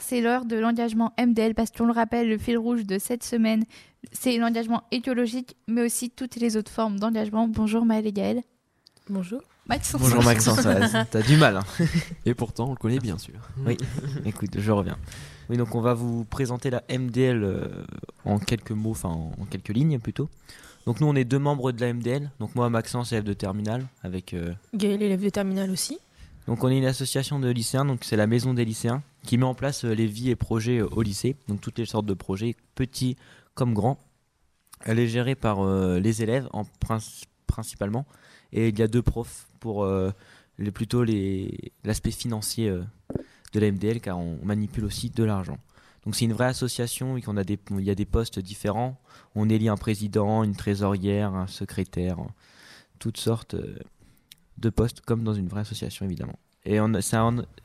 C'est l'heure de l'engagement MDL parce qu'on le rappelle, le fil rouge de cette semaine, c'est l'engagement écologique, mais aussi toutes les autres formes d'engagement. Bonjour Maëlle et Gaëlle. Bonjour. Maxence. Bonjour Maxence, t'as du mal. Hein. Et pourtant, on le connaît bien sûr. Oui, écoute, je reviens. Oui, donc on va vous présenter la MDL euh, en quelques mots, enfin en, quelques lignes plutôt. Donc nous, on est deux membres de la MDL. Donc moi, Maxence, élève de terminale, avec... Euh, Gaël, élève de terminale aussi. Donc on est une association de lycéens, donc c'est la maison des lycéens, qui met en place euh, les vies et projets au lycée, donc toutes les sortes de projets, petits comme grands. Elle est gérée par les élèves en principalement, et il y a deux profs pour euh, les, plutôt l'aspect financier euh, de la MDL car on manipule aussi de l'argent. Donc c'est une vraie association qu'on a des, il y a des postes différents. On élit un président, une trésorière, un secrétaire, toutes sortes euh, de postes comme dans une vraie association évidemment. Et on,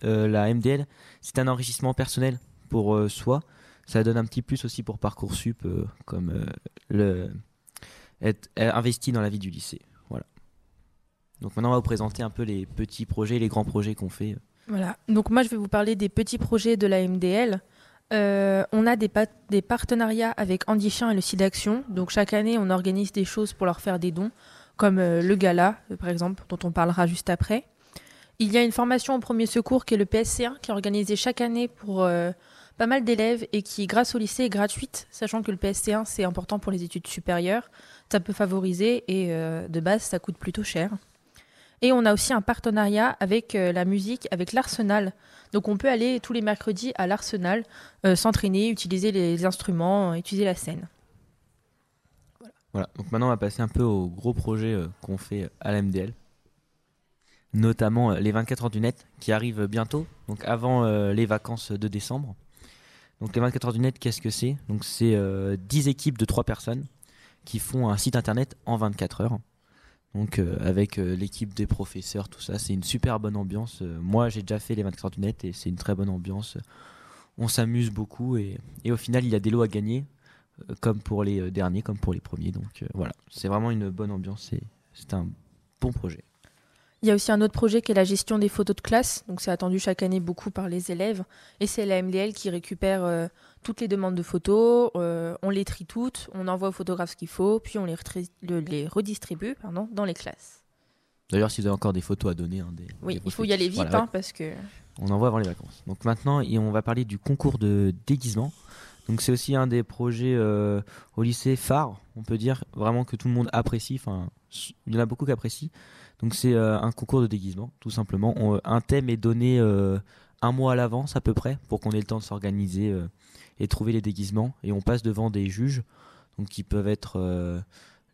la MDL, c'est un enrichissement personnel pour soi. Ça donne un petit plus aussi pour Parcoursup, comme le, être investi dans la vie du lycée. Donc maintenant, on va vous présenter un peu les petits projets, les grands projets qu'on fait. Voilà. Donc moi, je vais vous parler des petits projets de la MDL. Euh, on a des, partenariats avec Andy Chien et le site d'action. Donc chaque année, on organise des choses pour leur faire des dons, comme euh, le gala, euh, par exemple, dont on parlera juste après. Il y a une formation au premier secours qui est le PSC1, qui est organisée chaque année pour pas mal d'élèves et qui, grâce au lycée, est gratuite, sachant que le PSC1, c'est important pour les études supérieures. Ça peut favoriser et de base, ça coûte plutôt cher. Et on a aussi un partenariat avec euh, la musique, avec l'Arsenal. Donc on peut aller tous les mercredis à l'Arsenal, euh, s'entraîner, utiliser les instruments, utiliser la scène. Voilà. donc maintenant on va passer un peu au gros projet euh, qu'on fait à l'MDL. Notamment les 24 heures du net qui arrivent bientôt, donc avant les vacances de décembre. Donc les 24 heures du net, qu'est-ce que c'est? Donc c'est 10 équipes de 3 personnes qui font un site internet en 24 heures. Donc euh, avec euh, l'équipe des professeurs, tout ça, c'est une super bonne ambiance. Euh, moi, j'ai déjà fait les 24 heures du net et c'est une très bonne ambiance. On s'amuse beaucoup et, et, au final, il y a des lots à gagner, comme pour les derniers, comme pour les premiers. Donc voilà, c'est vraiment une bonne ambiance. C'est un bon projet. Il y a aussi un autre projet qui est la gestion des photos de classe. Donc c'est attendu chaque année beaucoup par les élèves. Et c'est la MDL qui récupère euh, toutes les demandes de photos. Euh, on les trie toutes, on envoie aux photographes ce qu'il faut, puis on les, les redistribue pardon, dans les classes. D'ailleurs, si vous avez encore des photos à donner. Hein, des, oui, il faut y aller vite hein, parce que... On envoie avant les vacances. Donc maintenant, on va parler du concours de déguisement. Donc c'est aussi un des projets euh, au lycée phare, on peut dire, vraiment que tout le monde apprécie. Enfin, il y en a beaucoup qui apprécient. Donc c'est euh, un concours de déguisement, tout simplement. un thème est donné euh, un mois à l'avance à peu près pour qu'on ait le temps de s'organiser et trouver les déguisements. Et on passe devant des juges, donc qui peuvent être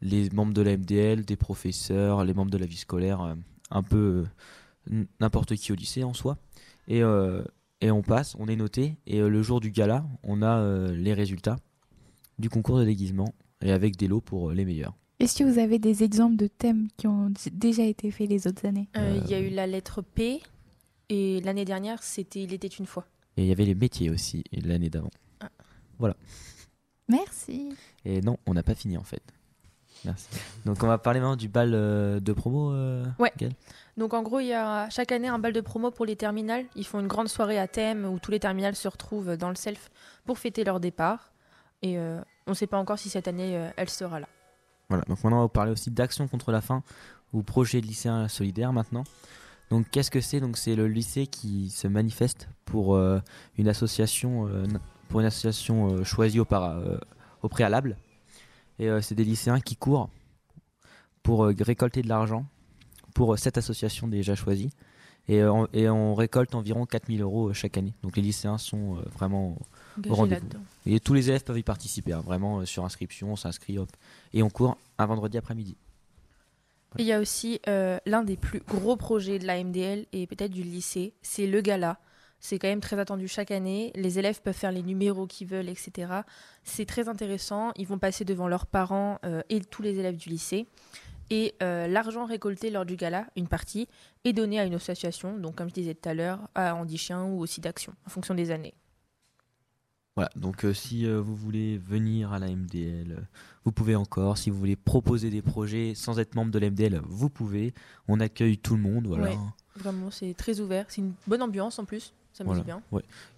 les membres de la MDL, des professeurs, les membres de la vie scolaire, un peu n'importe qui au lycée en soi. Et et on passe, on est noté, et euh, le jour du gala, on a euh, les résultats du concours de déguisement, et avec des lots pour euh, les meilleurs. Est-ce que vous avez des exemples de thèmes qui ont déjà été faits les autres années? Il y a eu la lettre P, et l'année dernière, c'était Il était une fois. Et il y avait les métiers aussi, l'année d'avant. Ah. Voilà. Merci. Et non, on n'a pas fini en fait. Merci. Donc on va parler maintenant du bal de promo. ouais. Donc en gros, il y a chaque année un bal de promo pour les terminales. Ils font une grande soirée à thème où tous les terminales se retrouvent dans le self pour fêter leur départ. Et euh, on ne sait pas encore si cette année euh, elle sera là. Voilà, donc maintenant on va vous parler aussi d'action contre la faim ou projet de lycéen solidaire maintenant. Donc qu'est-ce que c'est? Donc c'est le lycée qui se manifeste pour euh, une association pour une association choisie au, au préalable. Et c'est des lycéens qui courent pour récolter de l'argent pour euh, cette association déjà choisie. Et, euh, on, et on récolte environ 4000 euros euh, chaque année. Donc les lycéens sont vraiment au rendez-vous. Et tous les élèves peuvent y participer, hein. vraiment sur inscription, on s'inscrit, hop. Et on court un vendredi après-midi. Il y a aussi l'un des plus gros projets de la MDL et peut-être du lycée, c'est le gala. C'est quand même très attendu chaque année. Les élèves peuvent faire les numéros qu'ils veulent, etc. C'est très intéressant. Ils vont passer devant leurs parents et tous les élèves du lycée. Et euh, l'argent récolté lors du gala, une partie, est donné à une association, donc comme je disais tout à l'heure, à Andy Chien ou aussi d'Action, en fonction des années. Voilà, donc euh, si euh, vous voulez venir à la MDL, vous pouvez encore. Si vous voulez proposer des projets sans être membre de la MDL, vous pouvez. On accueille tout le monde. Voilà. vraiment, c'est très ouvert. C'est une bonne ambiance en plus. Ça me Voilà. dit bien.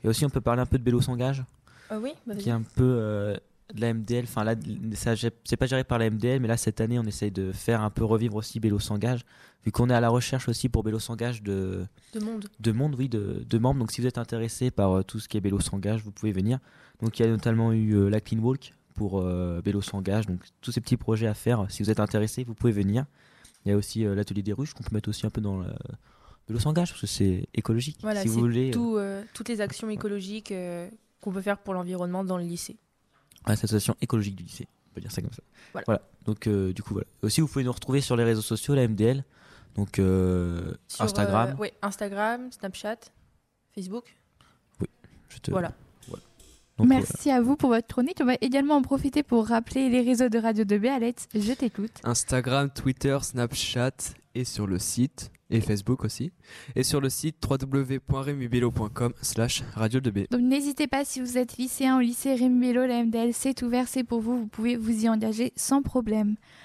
Et aussi, on peut parler un peu de Bélo s'engage, Ah oui, bah, qui est un peu euh, de la MDL. Enfin, là, c'est pas géré par la MDL, mais là, cette année, on essaye de faire un peu revivre aussi Bélo s'engage, vu qu'on est à la recherche aussi pour Bélo s'engage de, de monde. de monde, oui, de, de membres. Donc, si vous êtes intéressé par euh, tout ce qui est Bélo s'engage, vous pouvez venir. Donc, il y a notamment eu euh, la Clean Walk pour euh, Bélo s'engage. Donc, tous ces petits projets à faire. Si vous êtes intéressé, vous pouvez venir. Il y a aussi euh, l'atelier des ruches qu'on peut mettre aussi un peu dans le s'engage parce que c'est écologique. Voilà, si vous c'est voulez. euh, tout, euh, toutes les actions écologiques euh, qu'on peut faire pour l'environnement dans le lycée. à l'association écologique du lycée. On peut dire ça comme ça. Voilà. Donc, euh, du coup, voilà. Aussi, vous pouvez nous retrouver sur les réseaux sociaux, la MDL. Donc, Sur, Instagram. ouais, Instagram, Snapchat, Facebook. Je te- Voilà. Donc, Merci à vous pour votre chronique. On va également en profiter pour rappeler les réseaux de Radio 2B. Alex, je t'écoute. Instagram, Twitter, Snapchat et sur le site et Facebook aussi. Et sur le site www.remubelo.com slash radio 2B. Donc n'hésitez pas si vous êtes lycéen au lycée Rémi Bello, la MDL c'est ouvert, c'est pour vous, vous pouvez vous y engager sans problème.